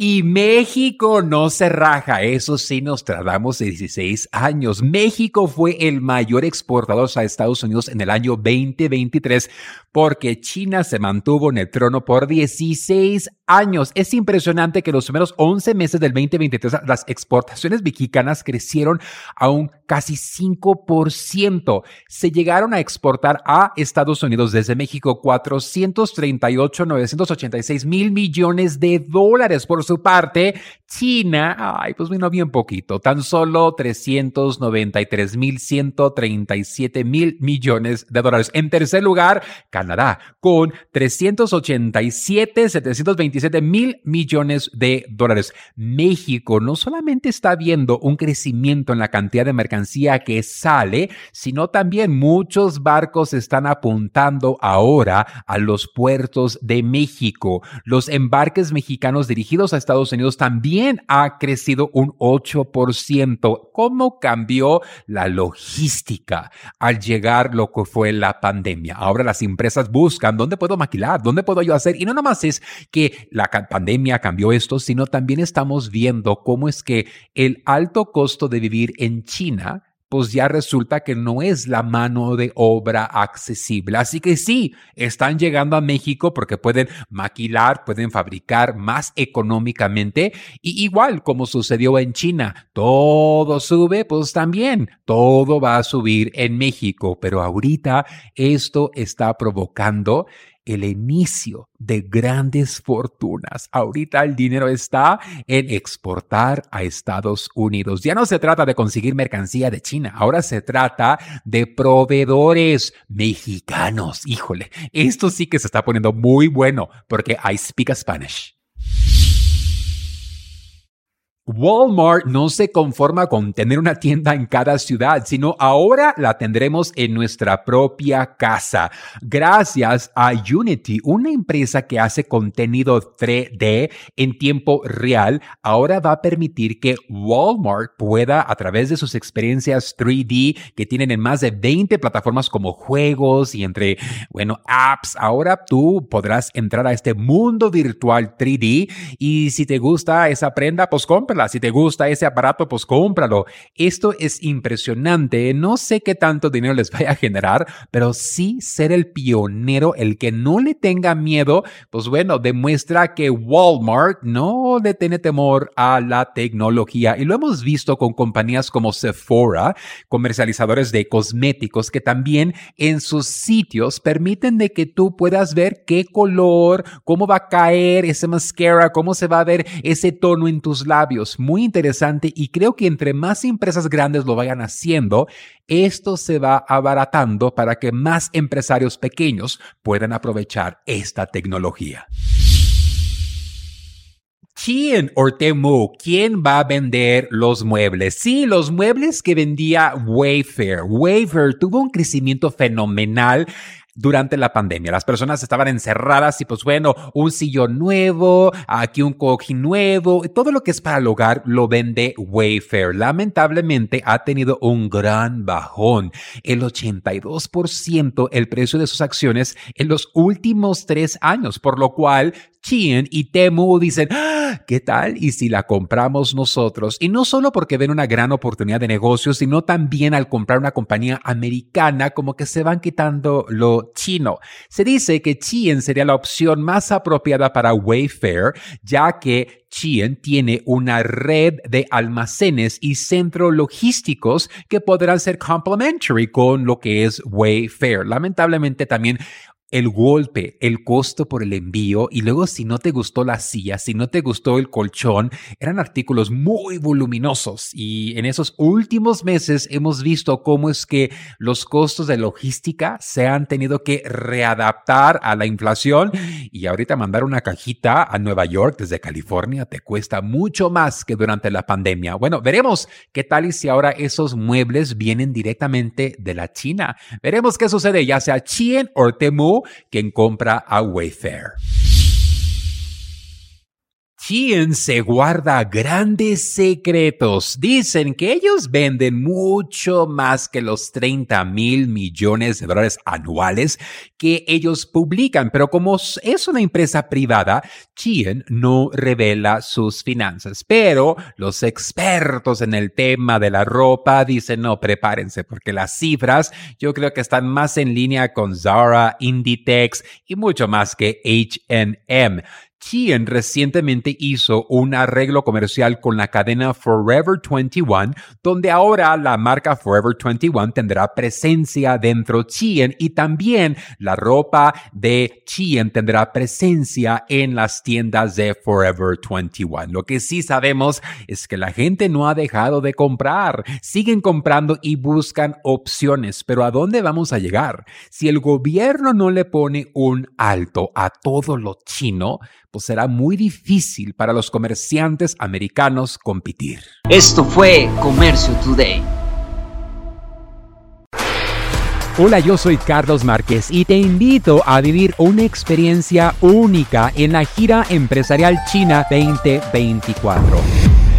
Y México no se raja, eso sí nos tardamos 16 años. México fue el mayor exportador a Estados Unidos en el año 2023 porque China se mantuvo en el trono por 16 años. Es impresionante que los primeros 11 meses del 2023 las exportaciones mexicanas crecieron a un casi 5%. Se llegaron a exportar a Estados Unidos desde México 438, 986 mil millones de dólares. Por su parte, China, ay, pues vino bien poquito, tan solo 393 mil 137 mil millones de dólares. En tercer lugar, Canadá, con 387, 727 mil millones de dólares. México no solamente está viendo un crecimiento en la cantidad de mercancía que sale, sino también muchos barcos están apuntando ahora a los puertos de México. Los embarques mexicanos dirigidos a Estados Unidos también ha crecido un 8%. ¿Cómo cambió la logística al llegar lo que fue la pandemia? Ahora las empresas buscan dónde puedo maquilar, dónde puedo yo hacer. Y no nomás es que la pandemia cambió esto, sino también estamos viendo cómo es que el alto costo de vivir en China pues ya resulta que no es la mano de obra accesible. Así que sí, están llegando a México porque pueden maquilar, pueden fabricar más económicamente y igual como sucedió en China, todo sube, pues también todo va a subir en México. Pero ahorita esto está provocando el inicio de grandes fortunas. Ahorita el dinero está en exportar a Estados Unidos. Ya no se trata de conseguir mercancía de China, ahora se trata de proveedores mexicanos. Híjole, esto sí que se está poniendo muy bueno porque I speak Spanish. Walmart no se conforma con tener una tienda en cada ciudad, sino ahora la tendremos en nuestra propia casa. Gracias a Unity, una empresa que hace contenido 3D en tiempo real, ahora va a permitir que Walmart pueda, a través de sus experiencias 3D que tienen en más de 20 plataformas como juegos y entre, bueno, apps, ahora tú podrás entrar a este mundo virtual 3D y si te gusta esa prenda, pues si te gusta ese aparato, pues cómpralo. Esto es impresionante. No sé qué tanto dinero les vaya a generar, pero sí ser el pionero, el que no le tenga miedo, pues bueno, demuestra que Walmart no le tiene temor a la tecnología. Y lo hemos visto con compañías como Sephora, comercializadores de cosméticos, que también en sus sitios permiten de que tú puedas ver qué color, cómo va a caer ese mascara, cómo se va a ver ese tono en tus labios muy interesante y creo que entre más empresas grandes lo vayan haciendo, esto se va abaratando para que más empresarios pequeños puedan aprovechar esta tecnología. ¿Quién o? ¿Quién va a vender los muebles? Sí, los muebles que vendía Wayfair. Wayfair tuvo un crecimiento fenomenal durante la pandemia. Las personas estaban encerradas y pues bueno, un sillón nuevo, aquí un cojín nuevo, todo lo que es para el hogar lo vende Wayfair. Lamentablemente ha tenido un gran bajón, el 82% el precio de sus acciones en los últimos tres años, por lo cual Chien y Temu dicen, ¿qué tal? ¿Y si la compramos nosotros? Y no solo porque ven una gran oportunidad de negocio, sino también al comprar una compañía americana, como que se van quitando lo chino. Se dice que Chien sería la opción más apropiada para Wayfair, ya que Chien tiene una red de almacenes y centros logísticos que podrán ser complementary con lo que es Wayfair. Lamentablemente también el golpe, el costo por el envío y luego si no te gustó la silla, si no te gustó el colchón, eran artículos muy voluminosos y en esos últimos meses hemos visto cómo es que los costos de logística se han tenido que readaptar a la inflación y ahorita mandar una cajita a Nueva York desde California te cuesta mucho más que durante la pandemia. Bueno, veremos qué tal y si ahora esos muebles vienen directamente de la China. Veremos qué sucede, ya sea Chien o Temu quien compra a Wayfair. Shein se guarda grandes secretos. Dicen que ellos venden mucho más que los 30 mil millones de dólares anuales que ellos publican, pero como es una empresa privada, Shein no revela sus finanzas. Pero los expertos en el tema de la ropa dicen, no, prepárense, porque las cifras yo creo que están más en línea con Zara, Inditex y mucho más que HM. Shein recientemente hizo un arreglo comercial con la cadena Forever 21, donde ahora la marca Forever 21 tendrá presencia dentro de Shein y también la ropa de Shein tendrá presencia en las tiendas de Forever 21. Lo que sí sabemos es que la gente no ha dejado de comprar, siguen comprando y buscan opciones, pero ¿a dónde vamos a llegar? Si el gobierno no le pone un alto a todo lo chino, pues será muy difícil para los comerciantes americanos competir. Esto fue Comercio Today. Hola, yo soy Carlos Márquez y te invito a vivir una experiencia única en la gira empresarial China 2024